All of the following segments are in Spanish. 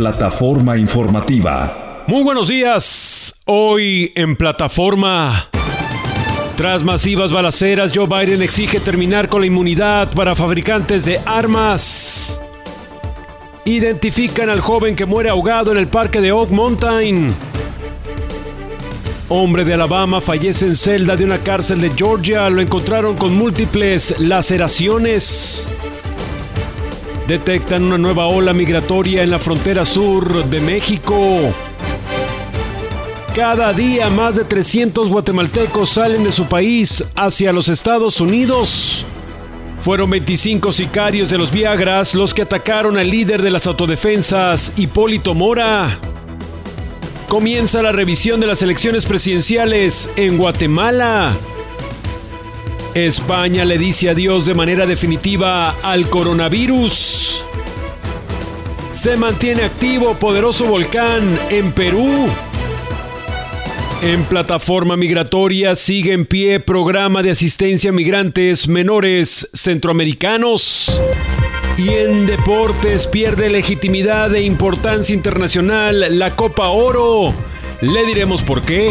Plataforma informativa. Muy buenos días. Hoy en plataforma. Tras masivas balaceras, Joe Biden exige terminar con la inmunidad para fabricantes de armas. Identifican al joven que muere ahogado en el parque de Oak Mountain. Hombre de Alabama fallece en celda de una cárcel de Georgia. Lo encontraron con múltiples laceraciones. Detectan una nueva ola migratoria en la frontera sur de México. Cada día más de 300 guatemaltecos salen de su país hacia los Estados Unidos. Fueron 25 sicarios de los Viagras los que atacaron al líder de las autodefensas, Hipólito Mora. Comienza la revisión de las elecciones presidenciales en Guatemala. España le dice adiós de manera definitiva al coronavirus. Se mantiene activo poderoso volcán en Perú. En plataforma migratoria sigue en pie programa de asistencia a migrantes menores centroamericanos. Y en deportes pierde legitimidad e importancia internacional la Copa Oro. Le diremos por qué.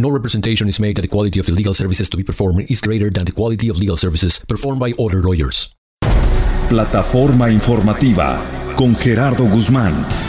No representation is made that the quality of the legal services to be performed is greater than the quality of legal services performed by other lawyers. Plataforma informativa con Gerardo Guzmán.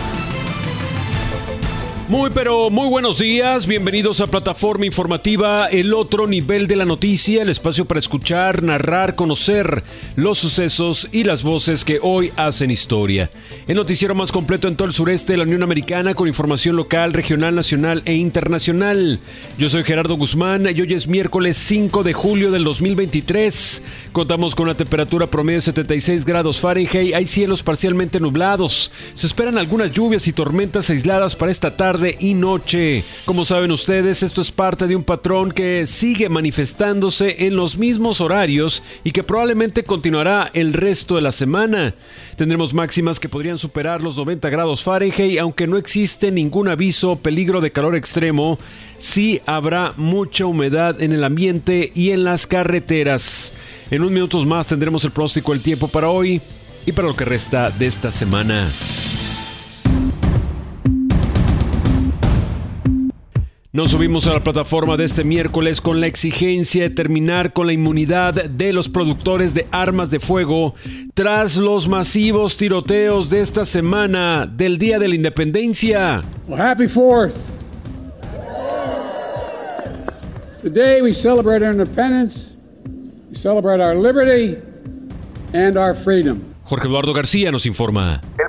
Muy pero muy buenos días, bienvenidos a Plataforma Informativa, el otro nivel de la noticia, el espacio para escuchar, narrar, conocer los sucesos y las voces que hoy hacen historia. El noticiero más completo en todo el sureste de la Unión Americana con información local, regional, nacional e internacional. Yo soy Gerardo Guzmán y hoy es miércoles 5 de julio del 2023. Contamos con una temperatura promedio de 76 grados Fahrenheit, hay cielos parcialmente nublados. Se esperan algunas lluvias y tormentas aisladas para esta tarde y noche. Como saben ustedes, esto es parte de un patrón que sigue manifestándose en los mismos horarios y que probablemente continuará el resto de la semana. Tendremos máximas que podrían superar los 90 grados Fahrenheit, aunque no existe ningún aviso o peligro de calor extremo. Sí habrá mucha humedad en el ambiente y en las carreteras. En unos minutos más tendremos el pronóstico del tiempo para hoy y para lo que resta de esta semana. Nos subimos a la plataforma de este miércoles con la exigencia de terminar con la inmunidad de los productores de armas de fuego tras los masivos tiroteos de esta semana del Día de la Independencia. Well, happy Fourth. Today we celebrate our independence, we celebrate our liberty and our freedom. Jorge Eduardo García nos informa. El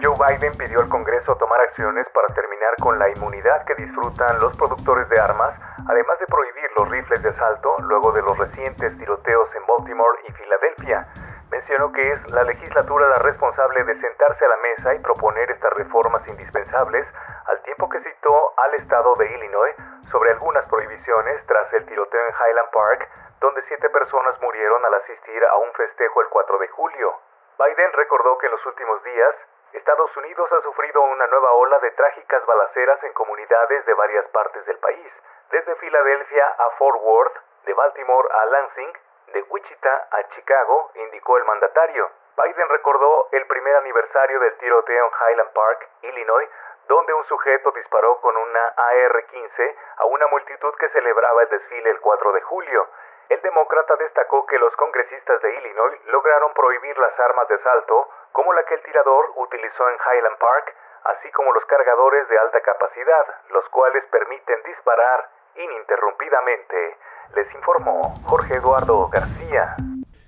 Joe Biden pidió al Congreso tomar acciones para terminar con la inmunidad que disfrutan los productores de armas, además de prohibir los rifles de asalto luego de los recientes tiroteos en Baltimore y Filadelfia. mencionó que es la legislatura la responsable de sentarse a la mesa y proponer estas reformas indispensables, al tiempo que citó al estado de Illinois sobre algunas prohibiciones tras el tiroteo en Highland Park, donde siete personas murieron al asistir a un festejo el 4 de julio. Biden recordó que en los últimos días Estados Unidos ha sufrido una nueva ola de trágicas balaceras en comunidades de varias partes del país, desde Filadelfia a Fort Worth, de Baltimore a Lansing, de Wichita a Chicago, indicó el mandatario. Biden recordó el primer aniversario del tiroteo en Highland Park, Illinois, donde un sujeto disparó con una AR-15 a una multitud que celebraba el desfile el 4 de julio. El demócrata destacó que los congresistas de Illinois lograron prohibir las armas de salto, como la que el tirador utilizó en Highland Park, así como los cargadores de alta capacidad, los cuales permiten disparar ininterrumpidamente. Les informó Jorge Eduardo García.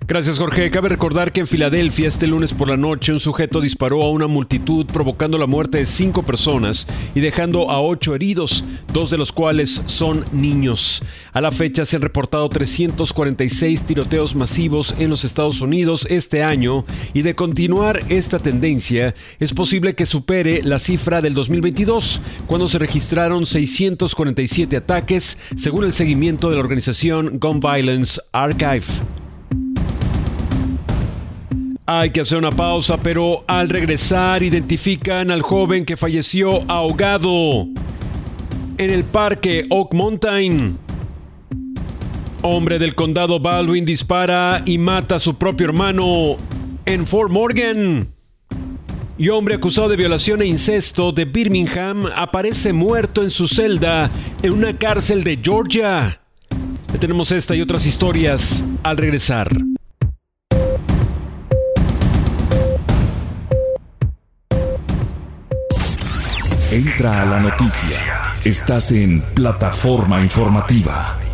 Gracias Jorge. Cabe recordar que en Filadelfia este lunes por la noche un sujeto disparó a una multitud provocando la muerte de cinco personas y dejando a ocho heridos, dos de los cuales son niños. A la fecha se han reportado 346 tiroteos masivos en los Estados Unidos este año y de continuar esta tendencia es posible que supere la cifra del 2022 cuando se registraron 647 ataques según el seguimiento de la organización Gun Violence Archive. Hay que hacer una pausa, pero al regresar identifican al joven que falleció ahogado en el parque Oak Mountain. Hombre del condado Baldwin dispara y mata a su propio hermano en Fort Morgan. Y hombre acusado de violación e incesto de Birmingham aparece muerto en su celda en una cárcel de Georgia. Tenemos esta y otras historias al regresar. Entra a la noticia. Estás en plataforma informativa.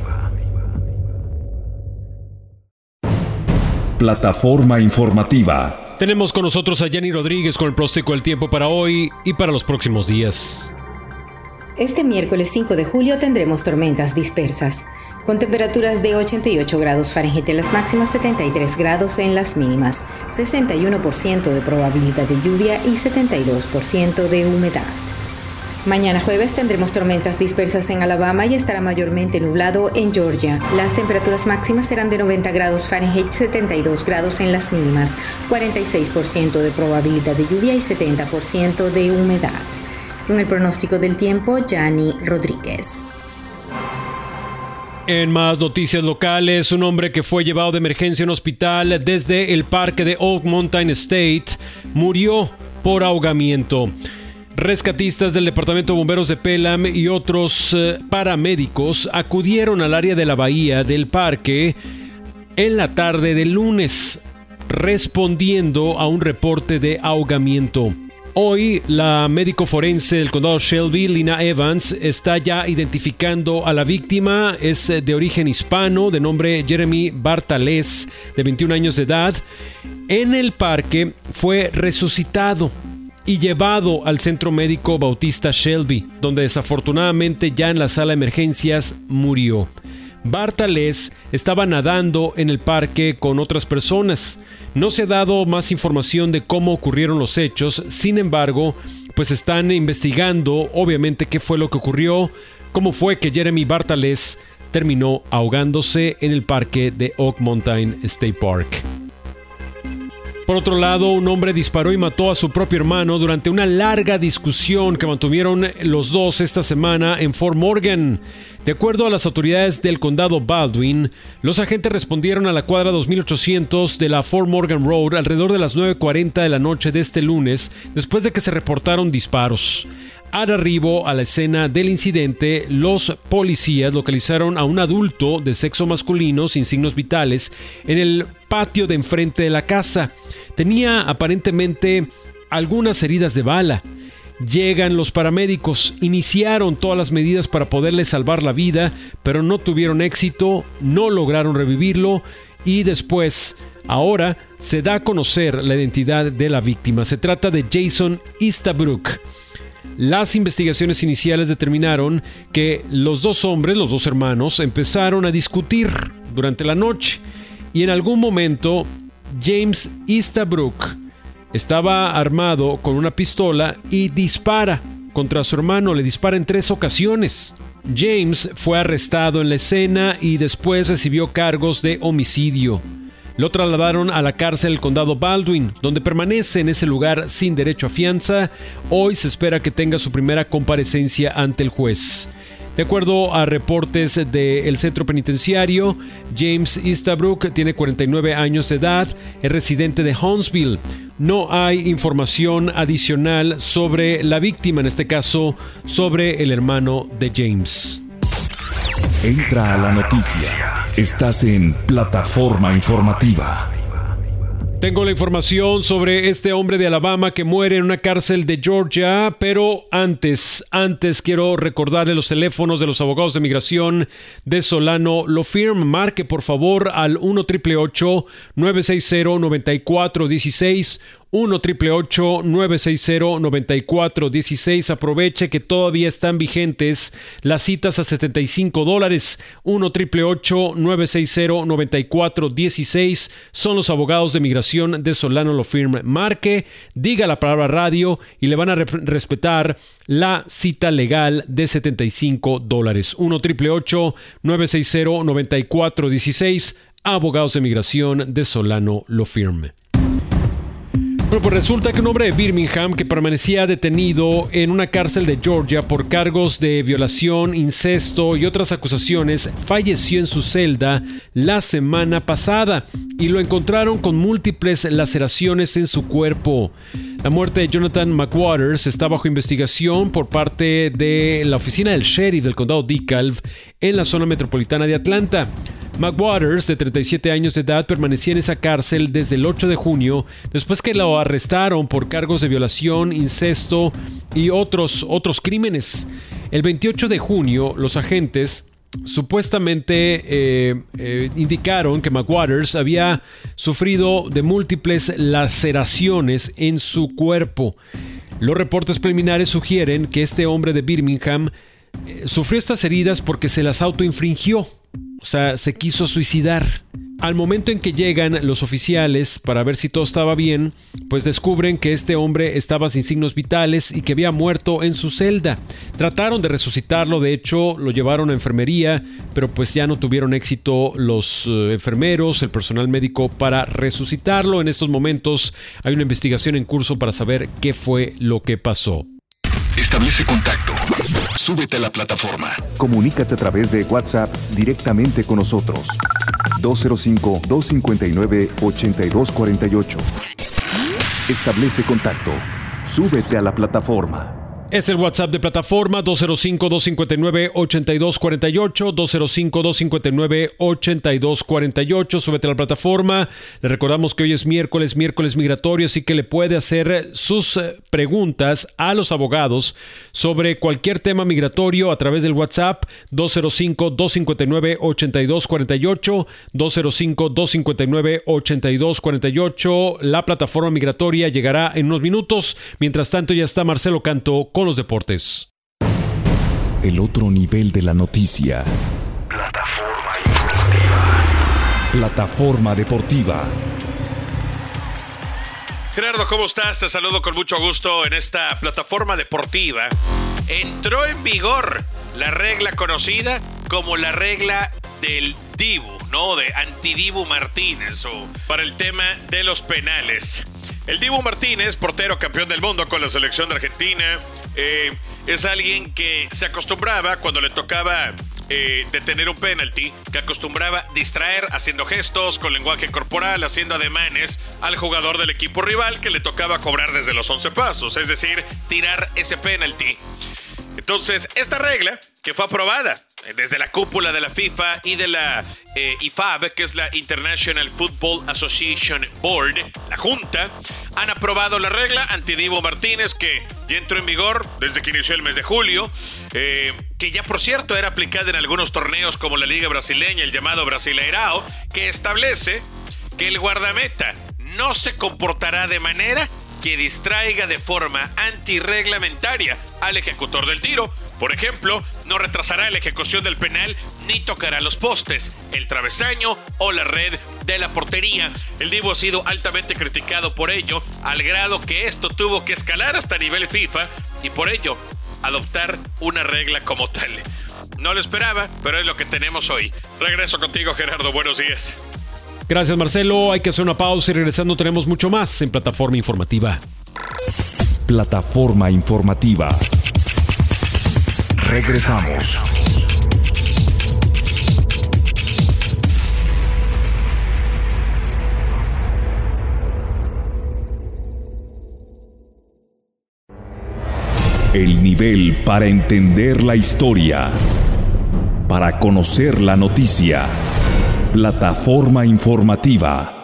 Plataforma informativa. Tenemos con nosotros a Jenny Rodríguez con el pronóstico del tiempo para hoy y para los próximos días. Este miércoles 5 de julio tendremos tormentas dispersas, con temperaturas de 88 grados Fahrenheit en las máximas, 73 grados en las mínimas, 61% de probabilidad de lluvia y 72% de humedad. Mañana jueves tendremos tormentas dispersas en Alabama y estará mayormente nublado en Georgia. Las temperaturas máximas serán de 90 grados Fahrenheit, 72 grados en las mínimas, 46% de probabilidad de lluvia y 70% de humedad. Con el pronóstico del tiempo, Yanni Rodríguez. En más noticias locales, un hombre que fue llevado de emergencia a un hospital desde el parque de Oak Mountain State murió por ahogamiento. Rescatistas del Departamento de Bomberos de Pelham y otros eh, paramédicos acudieron al área de la bahía del parque en la tarde del lunes, respondiendo a un reporte de ahogamiento. Hoy, la médico forense del condado Shelby, Lina Evans, está ya identificando a la víctima. Es eh, de origen hispano, de nombre Jeremy Bartales, de 21 años de edad. En el parque fue resucitado y llevado al centro médico Bautista Shelby, donde desafortunadamente ya en la sala de emergencias murió. Bartales estaba nadando en el parque con otras personas. No se ha dado más información de cómo ocurrieron los hechos, sin embargo, pues están investigando obviamente qué fue lo que ocurrió, cómo fue que Jeremy Bartales terminó ahogándose en el parque de Oak Mountain State Park. Por otro lado, un hombre disparó y mató a su propio hermano durante una larga discusión que mantuvieron los dos esta semana en Fort Morgan. De acuerdo a las autoridades del condado Baldwin, los agentes respondieron a la cuadra 2800 de la Fort Morgan Road alrededor de las 9.40 de la noche de este lunes, después de que se reportaron disparos. Al arribo a la escena del incidente, los policías localizaron a un adulto de sexo masculino sin signos vitales en el patio de enfrente de la casa. Tenía aparentemente algunas heridas de bala. Llegan los paramédicos, iniciaron todas las medidas para poderle salvar la vida, pero no tuvieron éxito, no lograron revivirlo y después, ahora, se da a conocer la identidad de la víctima. Se trata de Jason Eastabrook. Las investigaciones iniciales determinaron que los dos hombres, los dos hermanos, empezaron a discutir durante la noche y en algún momento James Eastabrook estaba armado con una pistola y dispara contra su hermano, le dispara en tres ocasiones. James fue arrestado en la escena y después recibió cargos de homicidio. Lo trasladaron a la cárcel del condado Baldwin, donde permanece en ese lugar sin derecho a fianza. Hoy se espera que tenga su primera comparecencia ante el juez. De acuerdo a reportes del centro penitenciario, James Eastabrook tiene 49 años de edad, es residente de Huntsville. No hay información adicional sobre la víctima, en este caso, sobre el hermano de James. Entra a la noticia. Estás en plataforma informativa. Tengo la información sobre este hombre de Alabama que muere en una cárcel de Georgia, pero antes, antes quiero recordarle los teléfonos de los abogados de migración de Solano Lo Firm. Marque por favor al 1 960 9416 1 960 9416 Aproveche que todavía están vigentes las citas a 75 dólares. 1 960 9416 Son los abogados de migración de Solano Lo Firm. Marque, diga la palabra radio y le van a respetar la cita legal de 75 dólares. 1 960 9416 Abogados de migración de Solano Lo Firm. Pues resulta que un hombre de Birmingham que permanecía detenido en una cárcel de Georgia por cargos de violación, incesto y otras acusaciones falleció en su celda la semana pasada y lo encontraron con múltiples laceraciones en su cuerpo. La muerte de Jonathan McWaters está bajo investigación por parte de la oficina del sheriff del condado DeKalb en la zona metropolitana de Atlanta. McWaters, de 37 años de edad, permanecía en esa cárcel desde el 8 de junio, después que lo arrestaron por cargos de violación, incesto y otros, otros crímenes. El 28 de junio, los agentes supuestamente eh, eh, indicaron que McWaters había sufrido de múltiples laceraciones en su cuerpo. Los reportes preliminares sugieren que este hombre de Birmingham eh, sufrió estas heridas porque se las autoinfringió. O sea, se quiso suicidar. Al momento en que llegan los oficiales para ver si todo estaba bien, pues descubren que este hombre estaba sin signos vitales y que había muerto en su celda. Trataron de resucitarlo, de hecho lo llevaron a enfermería, pero pues ya no tuvieron éxito los eh, enfermeros, el personal médico para resucitarlo. En estos momentos hay una investigación en curso para saber qué fue lo que pasó. Establece contacto. Súbete a la plataforma. Comunícate a través de WhatsApp directamente con nosotros. 205-259-8248. Establece contacto. Súbete a la plataforma. Es el WhatsApp de plataforma 205-259-8248, 205-259-8248. Súbete a la plataforma. Le recordamos que hoy es miércoles, miércoles migratorio, así que le puede hacer sus eh, preguntas a los abogados sobre cualquier tema migratorio a través del WhatsApp 205-259-8248, 205-259-8248. La plataforma migratoria llegará en unos minutos. Mientras tanto, ya está Marcelo Canto los deportes. El otro nivel de la noticia. Plataforma informativa. Plataforma deportiva. Gerardo, ¿cómo estás? Te saludo con mucho gusto en esta plataforma deportiva. Entró en vigor la regla conocida como la regla del Dibu, ¿no? De Antidibu Martínez o para el tema de los penales. El Dibu Martínez, portero campeón del mundo con la selección de Argentina, eh, es alguien que se acostumbraba cuando le tocaba eh, detener un penalti, que acostumbraba distraer haciendo gestos con lenguaje corporal, haciendo ademanes al jugador del equipo rival que le tocaba cobrar desde los 11 pasos, es decir, tirar ese penalti. Entonces, esta regla, que fue aprobada desde la cúpula de la FIFA y de la eh, IFAB, que es la International Football Association Board, la Junta, han aprobado la regla anti-Divo Martínez, que ya entró en vigor desde que inició el mes de julio, eh, que ya por cierto era aplicada en algunos torneos como la Liga Brasileña, el llamado Brasileirao, que establece que el guardameta no se comportará de manera que distraiga de forma antirreglamentaria al ejecutor del tiro. Por ejemplo, no retrasará la ejecución del penal ni tocará los postes, el travesaño o la red de la portería. El Divo ha sido altamente criticado por ello, al grado que esto tuvo que escalar hasta nivel FIFA y por ello adoptar una regla como tal. No lo esperaba, pero es lo que tenemos hoy. Regreso contigo, Gerardo. Buenos días. Gracias, Marcelo. Hay que hacer una pausa y regresando tenemos mucho más en Plataforma Informativa. Plataforma Informativa. Regresamos. El nivel para entender la historia. Para conocer la noticia. Plataforma informativa.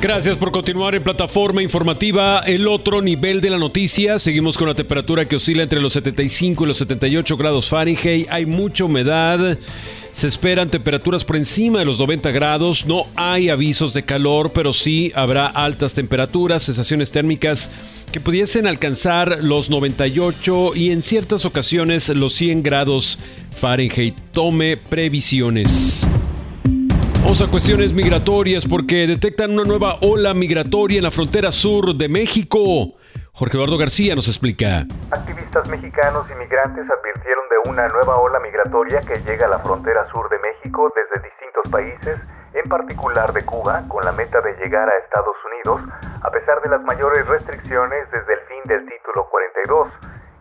Gracias por continuar en plataforma informativa. El otro nivel de la noticia. Seguimos con la temperatura que oscila entre los 75 y los 78 grados Fahrenheit. Hay mucha humedad. Se esperan temperaturas por encima de los 90 grados. No hay avisos de calor, pero sí habrá altas temperaturas, sensaciones térmicas que pudiesen alcanzar los 98 y en ciertas ocasiones los 100 grados Fahrenheit. Tome previsiones. Vamos a cuestiones migratorias porque detectan una nueva ola migratoria en la frontera sur de México. Jorge Eduardo García nos explica. Activistas mexicanos y migrantes advirtieron de una nueva ola migratoria que llega a la frontera sur de México desde distintos países, en particular de Cuba, con la meta de llegar a Estados Unidos, a pesar de las mayores restricciones desde el fin del título 42.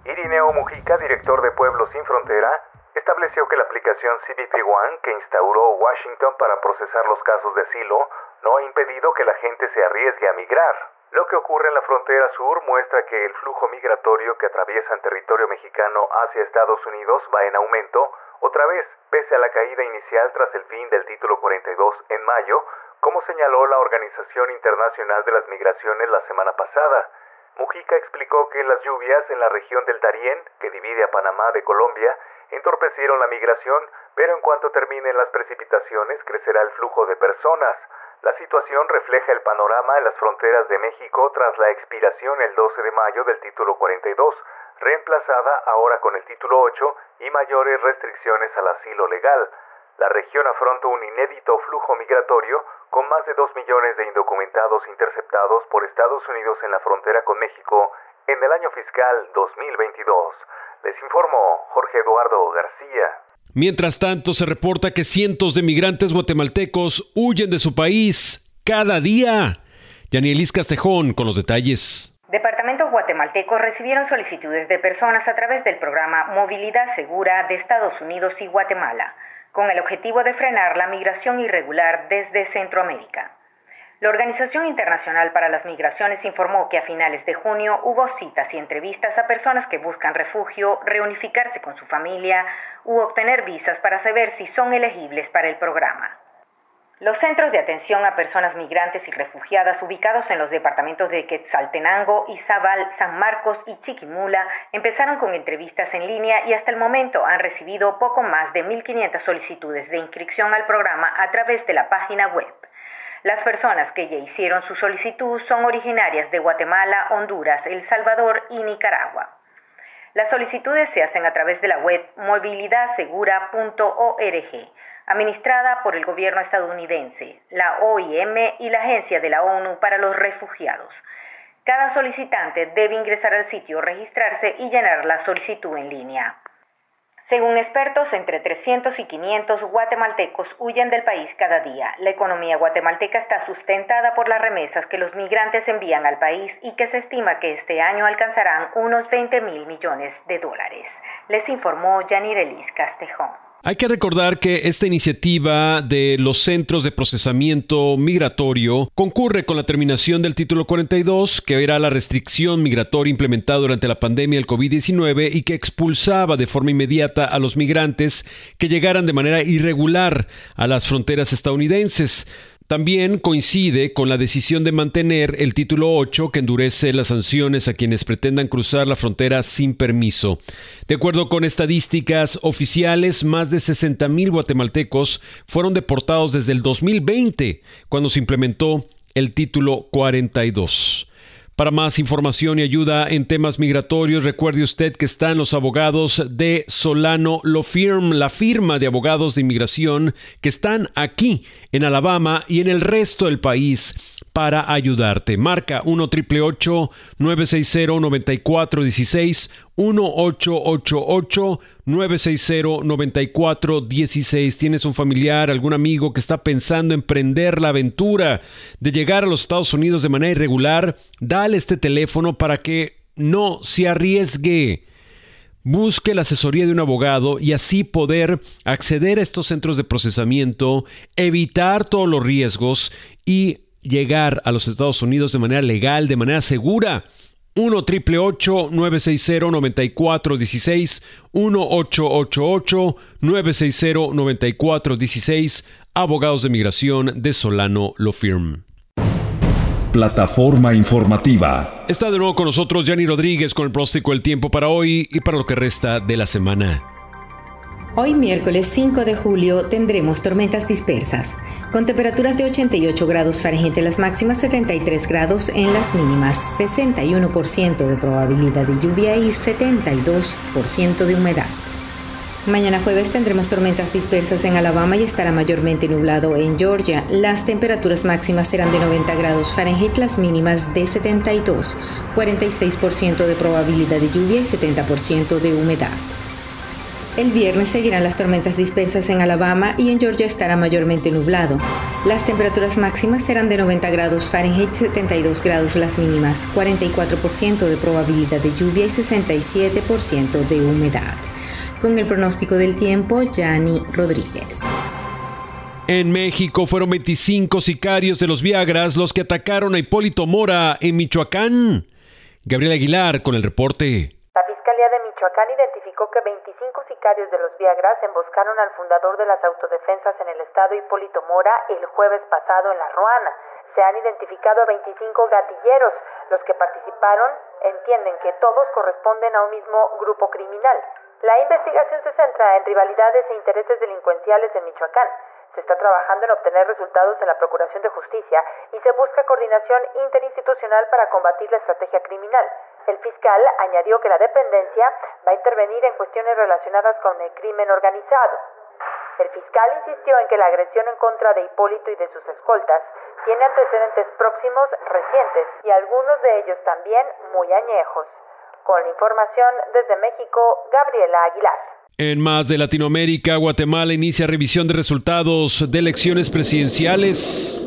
Irineo Mujica, director de Pueblos Sin Frontera, estableció que la aplicación CBP One que instauró Washington para procesar los casos de asilo no ha impedido que la gente se arriesgue a migrar. Lo que ocurre en la frontera sur muestra que el flujo migratorio que atraviesa el territorio mexicano hacia Estados Unidos va en aumento, otra vez, pese a la caída inicial tras el fin del título 42 en mayo, como señaló la Organización Internacional de las Migraciones la semana pasada. Mujica explicó que las lluvias en la región del Darién, que divide a Panamá de Colombia, entorpecieron la migración, pero en cuanto terminen las precipitaciones crecerá el flujo de personas. La situación refleja el panorama en las fronteras de México tras la expiración el 12 de mayo del título 42, reemplazada ahora con el título 8 y mayores restricciones al asilo legal. La región afronta un inédito flujo migratorio con más de 2 millones de indocumentados interceptados por Estados Unidos en la frontera con México en el año fiscal 2022. Les informó Jorge Eduardo García. Mientras tanto, se reporta que cientos de migrantes guatemaltecos huyen de su país cada día. Yanielis Castejón con los detalles. Departamentos guatemaltecos recibieron solicitudes de personas a través del programa Movilidad Segura de Estados Unidos y Guatemala, con el objetivo de frenar la migración irregular desde Centroamérica. La Organización Internacional para las Migraciones informó que a finales de junio hubo citas y entrevistas a personas que buscan refugio, reunificarse con su familia u obtener visas para saber si son elegibles para el programa. Los centros de atención a personas migrantes y refugiadas ubicados en los departamentos de Quetzaltenango, Izabal, San Marcos y Chiquimula empezaron con entrevistas en línea y hasta el momento han recibido poco más de 1.500 solicitudes de inscripción al programa a través de la página web. Las personas que ya hicieron su solicitud son originarias de Guatemala, Honduras, El Salvador y Nicaragua. Las solicitudes se hacen a través de la web movilidadsegura.org, administrada por el gobierno estadounidense, la OIM y la Agencia de la ONU para los Refugiados. Cada solicitante debe ingresar al sitio, registrarse y llenar la solicitud en línea. Según expertos, entre 300 y 500 guatemaltecos huyen del país cada día. La economía guatemalteca está sustentada por las remesas que los migrantes envían al país y que se estima que este año alcanzarán unos 20 mil millones de dólares. Les informó Yanirelis Castejón. Hay que recordar que esta iniciativa de los centros de procesamiento migratorio concurre con la terminación del título 42, que era la restricción migratoria implementada durante la pandemia del COVID-19 y que expulsaba de forma inmediata a los migrantes que llegaran de manera irregular a las fronteras estadounidenses. También coincide con la decisión de mantener el título 8 que endurece las sanciones a quienes pretendan cruzar la frontera sin permiso. De acuerdo con estadísticas oficiales, más de 60 mil guatemaltecos fueron deportados desde el 2020, cuando se implementó el título 42. Para más información y ayuda en temas migratorios, recuerde usted que están los abogados de Solano Lo Firm, la firma de abogados de inmigración que están aquí en Alabama y en el resto del país para ayudarte. Marca 1 960 9416 1888 960 9416 Tienes un familiar, algún amigo que está pensando en emprender la aventura de llegar a los Estados Unidos de manera irregular, dale este teléfono para que no se arriesgue. Busque la asesoría de un abogado y así poder acceder a estos centros de procesamiento, evitar todos los riesgos y llegar a los Estados Unidos de manera legal, de manera segura. 1 triple 960 9416 1 888 960 9416 Abogados de Migración de Solano Law Firm. Plataforma informativa. Está de nuevo con nosotros Yanni Rodríguez con el próstico El Tiempo para hoy y para lo que resta de la semana. Hoy miércoles 5 de julio tendremos tormentas dispersas, con temperaturas de 88 grados Fahrenheit en las máximas, 73 grados en las mínimas, 61% de probabilidad de lluvia y 72% de humedad. Mañana jueves tendremos tormentas dispersas en Alabama y estará mayormente nublado en Georgia. Las temperaturas máximas serán de 90 grados Fahrenheit, las mínimas de 72, 46% de probabilidad de lluvia y 70% de humedad. El viernes seguirán las tormentas dispersas en Alabama y en Georgia estará mayormente nublado. Las temperaturas máximas serán de 90 grados Fahrenheit, 72 grados las mínimas, 44% de probabilidad de lluvia y 67% de humedad. Con el pronóstico del tiempo, Yanni Rodríguez. En México fueron 25 sicarios de los Viagras los que atacaron a Hipólito Mora en Michoacán. Gabriel Aguilar con el reporte. La Fiscalía de Michoacán identificó que 25 sicarios de los Viagras emboscaron al fundador de las autodefensas en el estado Hipólito Mora el jueves pasado en La Ruana. Se han identificado a 25 gatilleros. Los que participaron entienden que todos corresponden a un mismo grupo criminal. La investigación se centra en rivalidades e intereses delincuenciales en Michoacán. Se está trabajando en obtener resultados en la Procuración de Justicia y se busca coordinación interinstitucional para combatir la estrategia criminal. El fiscal añadió que la dependencia va a intervenir en cuestiones relacionadas con el crimen organizado. El fiscal insistió en que la agresión en contra de Hipólito y de sus escoltas tiene antecedentes próximos recientes y algunos de ellos también muy añejos. Con la información desde México, Gabriela Aguilar. En más de Latinoamérica, Guatemala inicia revisión de resultados de elecciones presidenciales.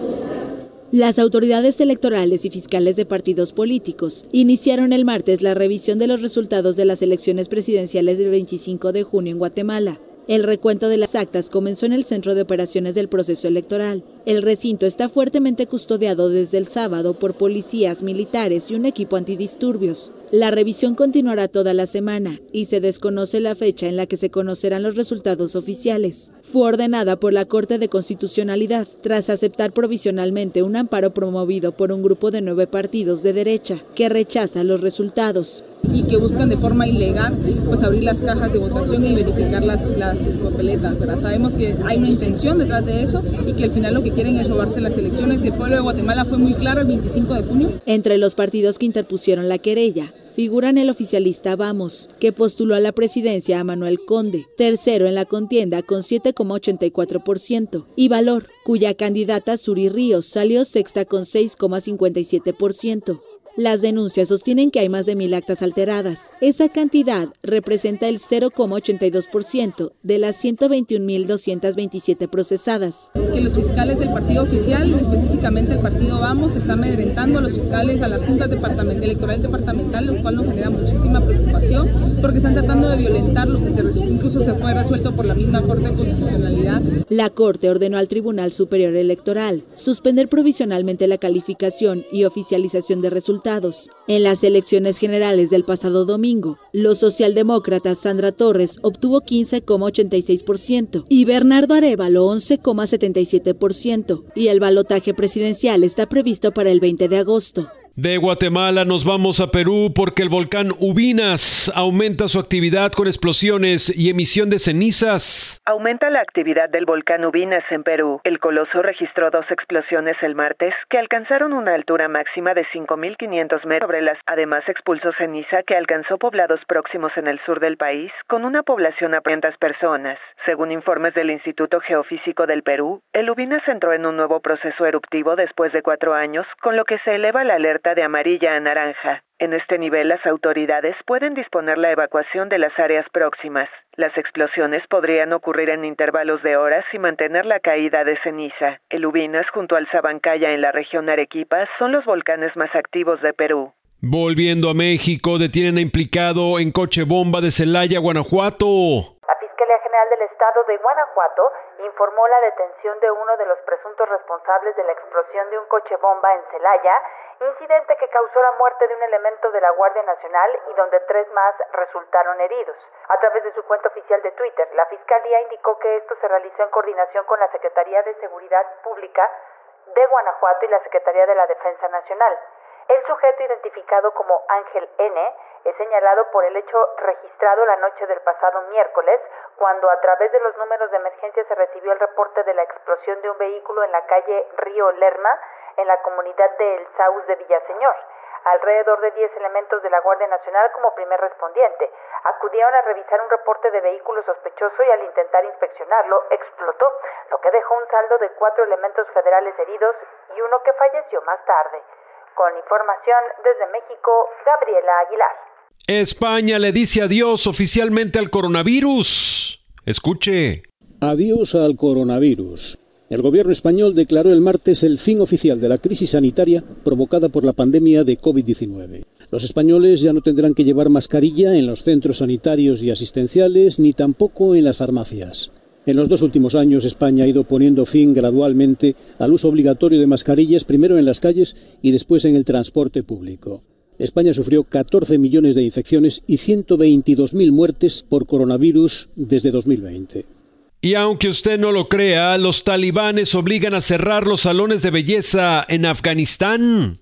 Las autoridades electorales y fiscales de partidos políticos iniciaron el martes la revisión de los resultados de las elecciones presidenciales del 25 de junio en Guatemala. El recuento de las actas comenzó en el centro de operaciones del proceso electoral. El recinto está fuertemente custodiado desde el sábado por policías, militares y un equipo antidisturbios. La revisión continuará toda la semana y se desconoce la fecha en la que se conocerán los resultados oficiales. Fue ordenada por la Corte de Constitucionalidad tras aceptar provisionalmente un amparo promovido por un grupo de nueve partidos de derecha que rechaza los resultados y que buscan de forma ilegal pues abrir las cajas de votación y verificar las, las papeletas. Sabemos que hay una intención detrás de eso y que al final lo que quieren es robarse las elecciones. El pueblo de Guatemala fue muy claro el 25 de junio. Entre los partidos que interpusieron la querella figuran el oficialista Vamos, que postuló a la presidencia a Manuel Conde, tercero en la contienda con 7,84%, y Valor, cuya candidata Suri Ríos salió sexta con 6,57%. Las denuncias sostienen que hay más de mil actas alteradas. Esa cantidad representa el 0,82% de las 121.227 procesadas. Que los fiscales del partido oficial, específicamente el partido Vamos, están amedrentando a los fiscales a las juntas departamental, electorales departamentales, lo cual nos genera muchísima preocupación porque están tratando de violentar lo que se, incluso se fue resuelto por la misma Corte de Constitucionalidad. La Corte ordenó al Tribunal Superior Electoral suspender provisionalmente la calificación y oficialización de resultados en las elecciones generales del pasado domingo, los socialdemócratas Sandra Torres obtuvo 15,86% y Bernardo Arevalo 11,77% y el balotaje presidencial está previsto para el 20 de agosto. De Guatemala nos vamos a Perú porque el volcán Ubinas aumenta su actividad con explosiones y emisión de cenizas. Aumenta la actividad del volcán Ubinas en Perú. El coloso registró dos explosiones el martes que alcanzaron una altura máxima de 5.500 metros sobre las. Además expulsó ceniza que alcanzó poblados próximos en el sur del país con una población a 500 personas. Según informes del Instituto Geofísico del Perú, el Ubinas entró en un nuevo proceso eruptivo después de cuatro años, con lo que se eleva la alerta de amarilla a naranja. En este nivel las autoridades pueden disponer la evacuación de las áreas próximas. Las explosiones podrían ocurrir en intervalos de horas y mantener la caída de ceniza. El Ubinas junto al Sabancaya en la región Arequipa son los volcanes más activos de Perú. Volviendo a México, detienen a implicado en coche bomba de Celaya, Guanajuato. La Fiscalía General del Estado de Guanajuato informó la detención de uno de los presuntos responsables de la explosión de un coche bomba en Celaya incidente que causó la muerte de un elemento de la Guardia Nacional y donde tres más resultaron heridos. A través de su cuenta oficial de Twitter, la Fiscalía indicó que esto se realizó en coordinación con la Secretaría de Seguridad Pública de Guanajuato y la Secretaría de la Defensa Nacional. El sujeto identificado como Ángel N es señalado por el hecho registrado la noche del pasado miércoles, cuando a través de los números de emergencia se recibió el reporte de la explosión de un vehículo en la calle Río Lerma, en la comunidad de El Saus de Villaseñor. Alrededor de 10 elementos de la Guardia Nacional como primer respondiente acudieron a revisar un reporte de vehículo sospechoso y al intentar inspeccionarlo explotó, lo que dejó un saldo de cuatro elementos federales heridos y uno que falleció más tarde. Con información desde México, Gabriela Aguilar. España le dice adiós oficialmente al coronavirus. Escuche. Adiós al coronavirus. El gobierno español declaró el martes el fin oficial de la crisis sanitaria provocada por la pandemia de COVID-19. Los españoles ya no tendrán que llevar mascarilla en los centros sanitarios y asistenciales ni tampoco en las farmacias. En los dos últimos años España ha ido poniendo fin gradualmente al uso obligatorio de mascarillas, primero en las calles y después en el transporte público. España sufrió 14 millones de infecciones y 122.000 muertes por coronavirus desde 2020. Y aunque usted no lo crea, los talibanes obligan a cerrar los salones de belleza en Afganistán.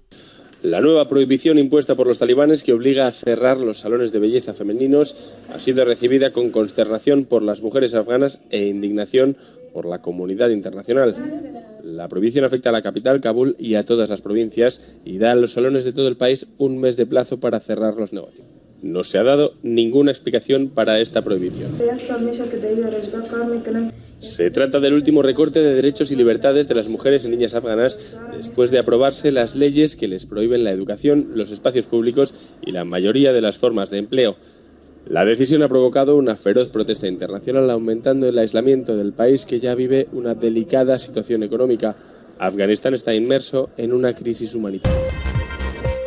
La nueva prohibición impuesta por los talibanes que obliga a cerrar los salones de belleza femeninos ha sido recibida con consternación por las mujeres afganas e indignación por la comunidad internacional. La prohibición afecta a la capital, Kabul, y a todas las provincias y da a los salones de todo el país un mes de plazo para cerrar los negocios. No se ha dado ninguna explicación para esta prohibición. Se trata del último recorte de derechos y libertades de las mujeres y niñas afganas después de aprobarse las leyes que les prohíben la educación, los espacios públicos y la mayoría de las formas de empleo. La decisión ha provocado una feroz protesta internacional aumentando el aislamiento del país que ya vive una delicada situación económica. Afganistán está inmerso en una crisis humanitaria.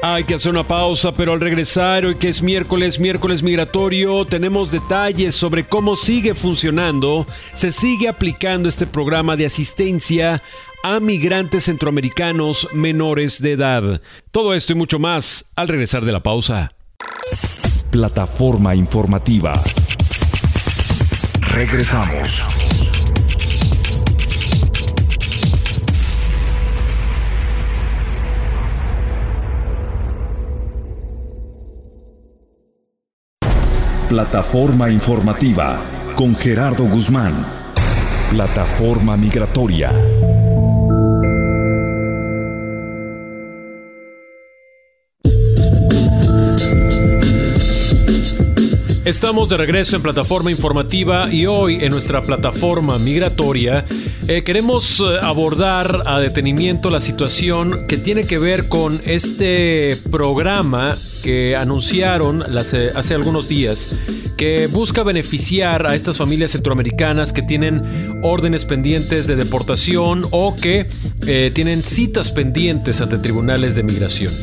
Hay que hacer una pausa, pero al regresar, hoy que es miércoles, miércoles migratorio, tenemos detalles sobre cómo sigue funcionando, se sigue aplicando este programa de asistencia a migrantes centroamericanos menores de edad. Todo esto y mucho más al regresar de la pausa. Plataforma informativa. Regresamos. Plataforma informativa con Gerardo Guzmán. Plataforma migratoria. Estamos de regreso en plataforma informativa y hoy en nuestra plataforma migratoria eh, queremos eh, abordar a detenimiento la situación que tiene que ver con este programa que anunciaron hace algunos días que busca beneficiar a estas familias centroamericanas que tienen órdenes pendientes de deportación o que eh, tienen citas pendientes ante tribunales de migración.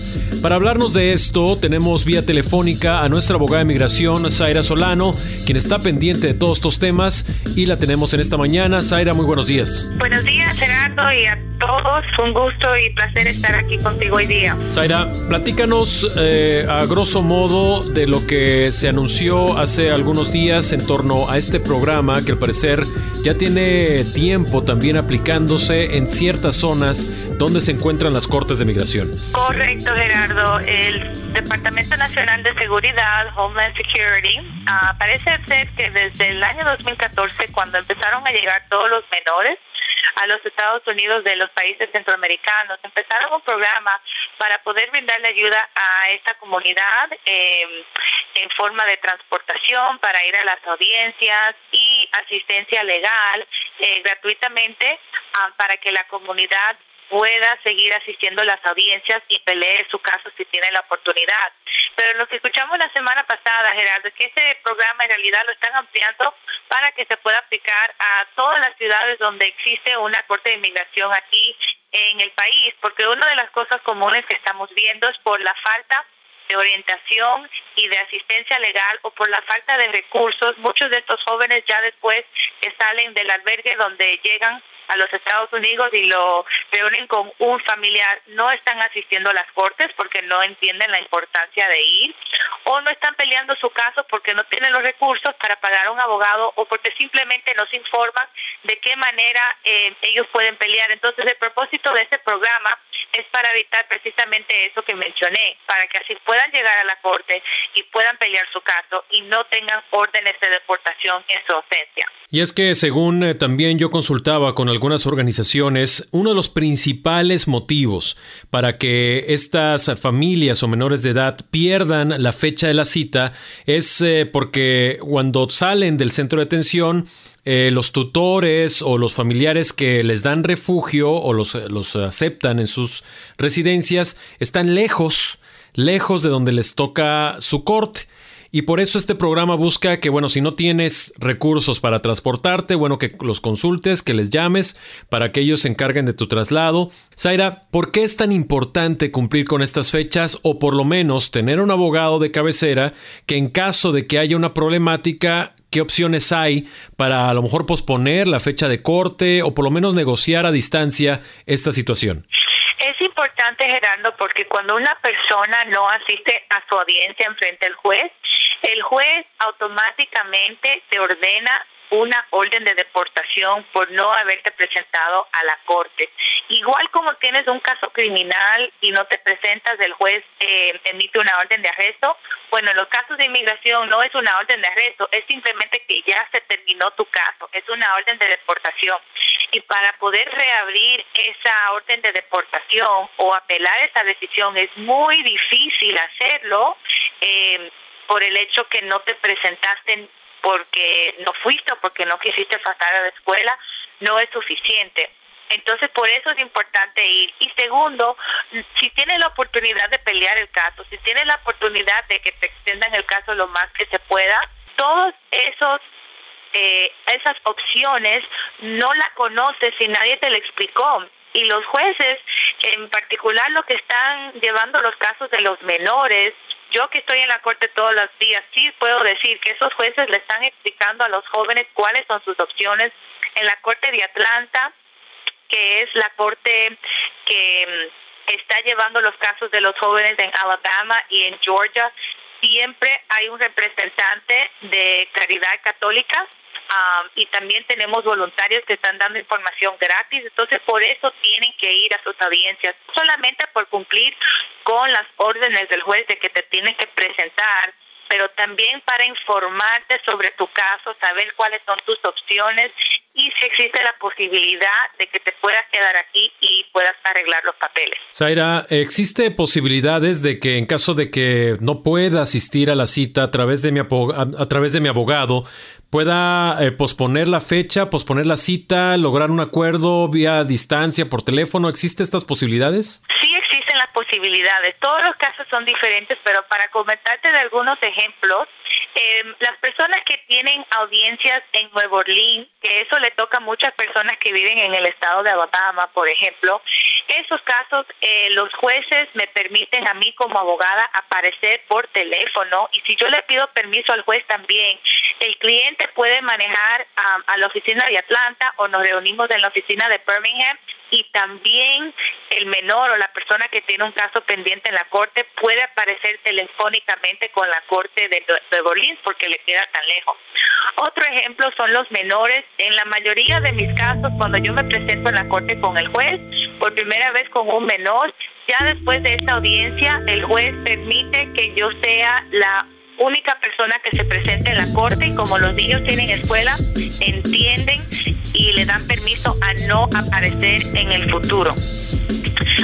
Para hablarnos de esto, tenemos vía telefónica a nuestra abogada de migración, Zaira Solano, quien está pendiente de todos estos temas y la tenemos en esta mañana. Zaira, muy buenos días. Buenos días, Gerardo, y a todos. Un gusto y placer estar aquí contigo hoy día. Zaira, platícanos eh, a grosso modo de lo que se anunció hace algunos días en torno a este programa que al parecer ya tiene tiempo también aplicándose en ciertas zonas donde se encuentran las cortes de migración. Correcto, Gerardo. El Departamento Nacional de Seguridad, Homeland Security, uh, parece ser que desde el año 2014, cuando empezaron a llegar todos los menores, a los Estados Unidos de los países centroamericanos. Empezaron un programa para poder brindarle ayuda a esta comunidad eh, en forma de transportación para ir a las audiencias y asistencia legal eh, gratuitamente ah, para que la comunidad pueda seguir asistiendo a las audiencias y pelee su caso si tiene la oportunidad. Pero lo que escuchamos la semana pasada, Gerardo, es que este programa en realidad lo están ampliando para que se pueda aplicar a todas las ciudades donde existe una corte de inmigración aquí en el país, porque una de las cosas comunes que estamos viendo es por la falta de orientación y de asistencia legal o por la falta de recursos, muchos de estos jóvenes ya después que salen del albergue donde llegan a los Estados Unidos y lo reúnen con un familiar, no están asistiendo a las cortes porque no entienden la importancia de ir o no están peleando su caso porque no tienen los recursos para pagar a un abogado o porque simplemente no se informan de qué manera eh, ellos pueden pelear. Entonces el propósito de este programa es para evitar precisamente eso que mencioné, para que así puedan llegar a la corte y puedan pelear su caso y no tengan órdenes de deportación en su ausencia. Y es que según eh, también yo consultaba con algunas organizaciones, uno de los principales motivos para que estas familias o menores de edad pierdan la fecha de la cita es eh, porque cuando salen del centro de detención, eh, los tutores o los familiares que les dan refugio o los, los aceptan en sus residencias están lejos, lejos de donde les toca su corte. Y por eso este programa busca que, bueno, si no tienes recursos para transportarte, bueno, que los consultes, que les llames para que ellos se encarguen de tu traslado. Zaira, ¿por qué es tan importante cumplir con estas fechas o por lo menos tener un abogado de cabecera que en caso de que haya una problemática qué opciones hay para a lo mejor posponer la fecha de corte o por lo menos negociar a distancia esta situación. Es importante, Gerardo, porque cuando una persona no asiste a su audiencia en frente al juez, el juez automáticamente te ordena una orden de deportación por no haberte presentado a la corte. Igual como tienes un caso criminal y no te presentas, el juez eh, emite una orden de arresto. Bueno, en los casos de inmigración no es una orden de arresto, es simplemente que ya se terminó tu caso, es una orden de deportación. Y para poder reabrir esa orden de deportación o apelar esa decisión es muy difícil hacerlo. Eh, por el hecho que no te presentaste porque no fuiste o porque no quisiste pasar a la escuela, no es suficiente. Entonces, por eso es importante ir. Y segundo, si tienes la oportunidad de pelear el caso, si tienes la oportunidad de que te extendan el caso lo más que se pueda, todos esos eh, esas opciones no la conoces y nadie te lo explicó. Y los jueces, en particular los que están llevando los casos de los menores, yo que estoy en la corte todos los días, sí puedo decir que esos jueces le están explicando a los jóvenes cuáles son sus opciones. En la corte de Atlanta, que es la corte que mm, está llevando los casos de los jóvenes en Alabama y en Georgia, siempre hay un representante de Caridad Católica y también tenemos voluntarios que están dando información gratis, entonces por eso tienen que ir a sus audiencias, solamente por cumplir con las órdenes del juez de que te tienen que presentar pero también para informarte sobre tu caso, saber cuáles son tus opciones y si existe la posibilidad de que te puedas quedar aquí y puedas arreglar los papeles. Zaira, ¿existe posibilidades de que en caso de que no pueda asistir a la cita a través de mi, a través de mi abogado, pueda eh, posponer la fecha, posponer la cita, lograr un acuerdo vía distancia, por teléfono? ¿Existen estas posibilidades? Sí existen las posibilidades. Todos los casos son diferentes, pero para comentarte de algunos ejemplos, eh, las personas que tienen audiencias en Nuevo Orleans, que eso le toca a muchas personas que viven en el estado de Alabama, por ejemplo, esos casos eh, los jueces me permiten a mí como abogada aparecer por teléfono y si yo le pido permiso al juez también el cliente puede manejar a la oficina de Atlanta o nos reunimos en la oficina de Birmingham y también el menor o la persona que tiene un caso pendiente en la corte puede aparecer telefónicamente con la corte de Nuevo porque le queda tan lejos. Otro ejemplo son los menores. En la mayoría de mis casos, cuando yo me presento en la corte con el juez, por primera vez con un menor, ya después de esta audiencia, el juez permite que yo sea la única persona que se presente en la corte y como los niños tienen escuela, entienden y le dan permiso a no aparecer en el futuro.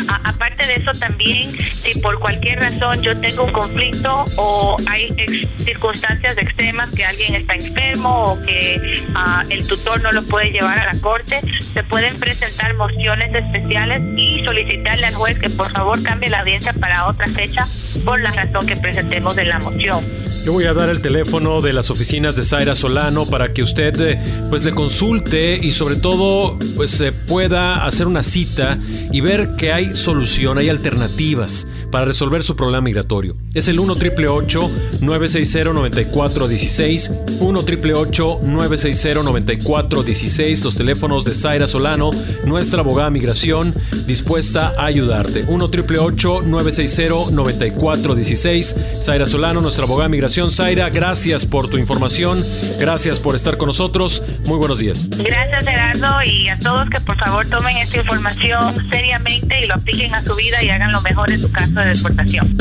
Aparte de eso también, si por cualquier razón yo tengo un conflicto o hay circunstancias extremas que alguien está enfermo o que ah, el tutor no lo puede llevar a la corte, se pueden presentar mociones especiales y solicitarle al juez que por favor cambie la audiencia para otra fecha por la razón que presentemos en la moción. Yo voy a dar el teléfono de las oficinas de Zaira Solano para que usted eh, pues le consulte y sobre todo pues se pueda hacer una cita y ver que hay solución, hay alternativas para resolver su problema migratorio. Es el 1 888 960 9416 1 888 960 9416 los teléfonos de Zaira Solano, nuestra abogada migración dispuesta a ayudarte. 1 888 960 9416 Zaira Solano, nuestra abogada migración. Zaira, gracias por tu información, gracias por estar con nosotros. Muy buenos días. Gracias Gerardo y a todos que por favor tomen esta información seriamente y lo apliquen a su vida y hagan lo mejor en su caso de deportación.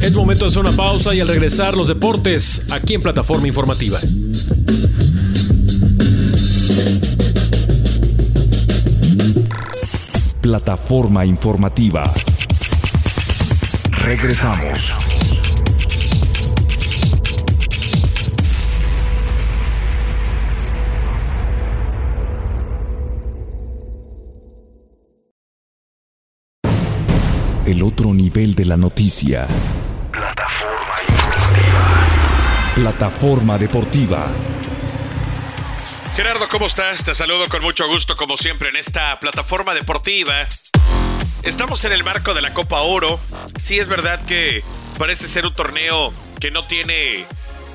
Es momento de hacer una pausa y al regresar los deportes aquí en Plataforma Informativa. Plataforma Informativa. Regresamos. El otro nivel de la noticia. Plataforma deportiva. Plataforma deportiva. Gerardo, ¿cómo estás? Te saludo con mucho gusto como siempre en esta plataforma deportiva. Estamos en el marco de la Copa Oro. Sí es verdad que parece ser un torneo que no tiene...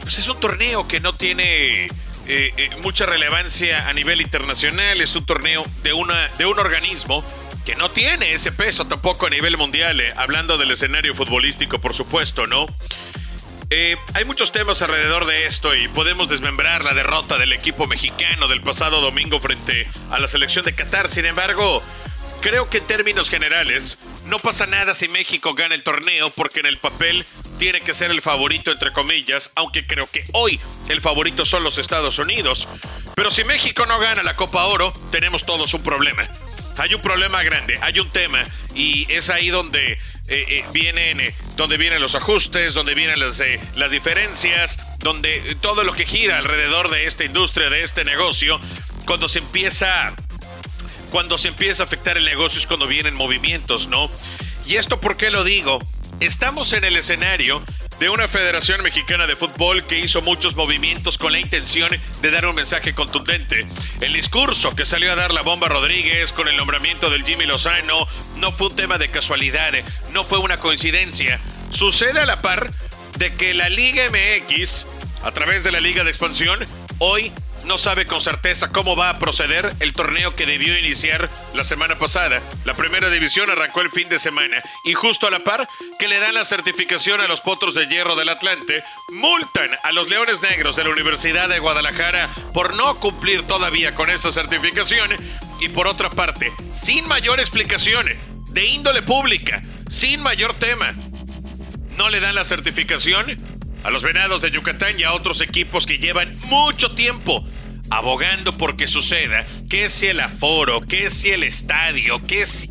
Pues es un torneo que no tiene... Eh, eh, mucha relevancia a nivel internacional, es un torneo de, una, de un organismo que no tiene ese peso tampoco a nivel mundial, eh, hablando del escenario futbolístico, por supuesto, ¿no? Eh, hay muchos temas alrededor de esto y podemos desmembrar la derrota del equipo mexicano del pasado domingo frente a la selección de Qatar. Sin embargo, creo que en términos generales no pasa nada si México gana el torneo porque en el papel tiene que ser el favorito entre comillas, aunque creo que hoy el favorito son los Estados Unidos. Pero si México no gana la Copa Oro, tenemos todos un problema hay un problema grande, hay un tema y es ahí donde eh, eh, vienen eh, donde vienen los ajustes, donde vienen las, las diferencias, donde todo lo que gira alrededor de esta industria, de este negocio, cuando se empieza cuando se empieza a afectar el negocio es cuando vienen movimientos, ¿no? Y esto por qué lo digo? Estamos en el escenario de una Federación Mexicana de Fútbol que hizo muchos movimientos con la intención de dar un mensaje contundente. El discurso que salió a dar la bomba Rodríguez con el nombramiento del Jimmy Lozano no fue un tema de casualidad, no fue una coincidencia. Sucede a la par de que la Liga MX, a través de la Liga de Expansión, hoy no sabe con certeza cómo va a proceder el torneo que debió iniciar la semana pasada. La primera división arrancó el fin de semana y justo a la par que le dan la certificación a los potros de hierro del Atlante, multan a los Leones Negros de la Universidad de Guadalajara por no cumplir todavía con esa certificación y por otra parte, sin mayor explicación, de índole pública, sin mayor tema, no le dan la certificación a los Venados de Yucatán y a otros equipos que llevan mucho tiempo abogando por que suceda, que si el aforo, que si el estadio, que si...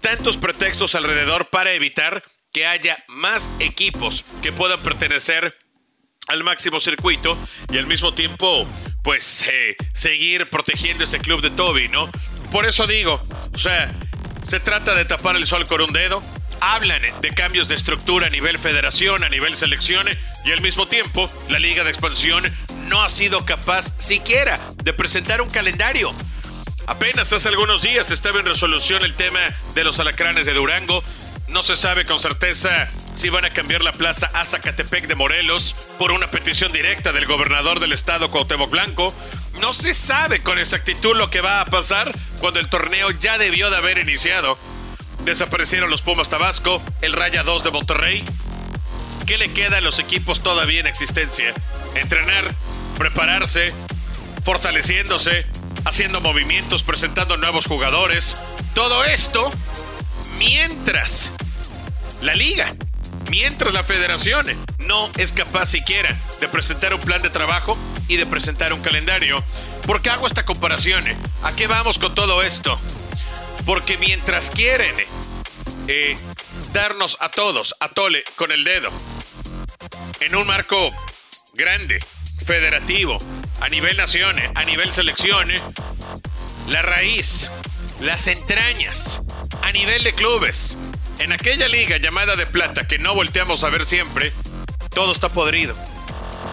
Tantos pretextos alrededor para evitar que haya más equipos que puedan pertenecer al máximo circuito y al mismo tiempo, pues, eh, seguir protegiendo ese club de Toby, ¿no? Por eso digo, o sea, se trata de tapar el sol con un dedo, hablan de cambios de estructura a nivel federación, a nivel selección, y al mismo tiempo la Liga de Expansión no ha sido capaz siquiera de presentar un calendario. Apenas hace algunos días estaba en resolución el tema de los alacranes de Durango. No se sabe con certeza si van a cambiar la plaza a Zacatepec de Morelos por una petición directa del gobernador del estado Cuauhtémoc Blanco. No se sabe con exactitud lo que va a pasar cuando el torneo ya debió de haber iniciado. Desaparecieron los Pumas Tabasco, el Raya 2 de Monterrey. ¿Qué le queda a los equipos todavía en existencia? Entrenar, prepararse, fortaleciéndose, haciendo movimientos, presentando nuevos jugadores. Todo esto mientras la liga, mientras la federación no es capaz siquiera de presentar un plan de trabajo y de presentar un calendario. ¿Por qué hago esta comparación? ¿A qué vamos con todo esto? Porque mientras quieren eh, darnos a todos, a tole con el dedo, en un marco grande, federativo, a nivel nación, a nivel selección, la raíz, las entrañas, a nivel de clubes, en aquella liga llamada de plata que no volteamos a ver siempre, todo está podrido.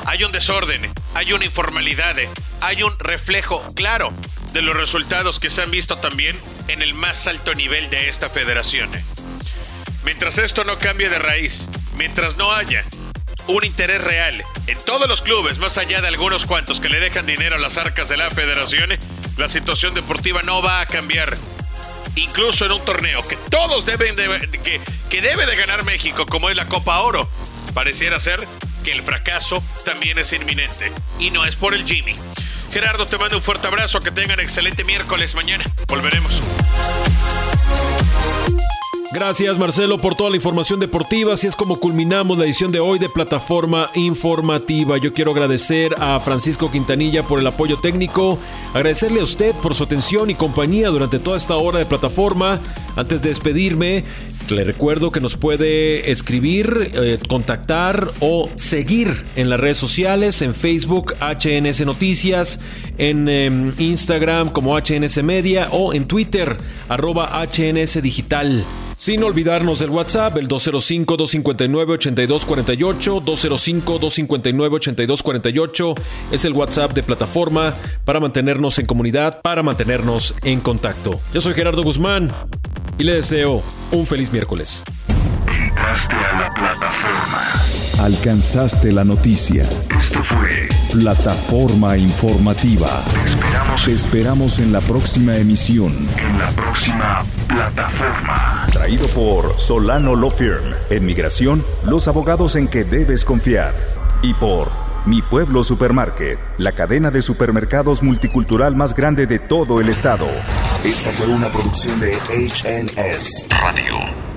Hay un desorden, hay una informalidad, hay un reflejo claro de los resultados que se han visto también en el más alto nivel de esta federación. Mientras esto no cambie de raíz, mientras no haya un interés real en todos los clubes, más allá de algunos cuantos que le dejan dinero a las arcas de la federación, la situación deportiva no va a cambiar. Incluso en un torneo que todos deben de, que, que debe de ganar México, como es la Copa Oro, pareciera ser que el fracaso también es inminente. Y no es por el Jimmy. Gerardo, te mando un fuerte abrazo, que tengan excelente miércoles mañana. Volveremos. Gracias Marcelo por toda la información deportiva. Así es como culminamos la edición de hoy de Plataforma Informativa. Yo quiero agradecer a Francisco Quintanilla por el apoyo técnico, agradecerle a usted por su atención y compañía durante toda esta hora de plataforma. Antes de despedirme, le recuerdo que nos puede escribir, eh, contactar o seguir en las redes sociales, en Facebook HNS Noticias, en em, Instagram como HNS Media o en Twitter arroba HNS Digital. Sin olvidarnos del WhatsApp, el 205-259-8248, 205-259-8248 es el WhatsApp de plataforma para mantenernos en comunidad, para mantenernos en contacto. Yo soy Gerardo Guzmán y le deseo un feliz miércoles. Entraste a la plataforma. Alcanzaste la noticia. Esto fue Plataforma Informativa. Te esperamos. Te esperamos en la próxima emisión. En la próxima plataforma. Traído por Solano Law Firm. En migración, los abogados en que debes confiar. Y por Mi Pueblo Supermarket, la cadena de supermercados multicultural más grande de todo el estado. Esta fue una producción de HNS Radio.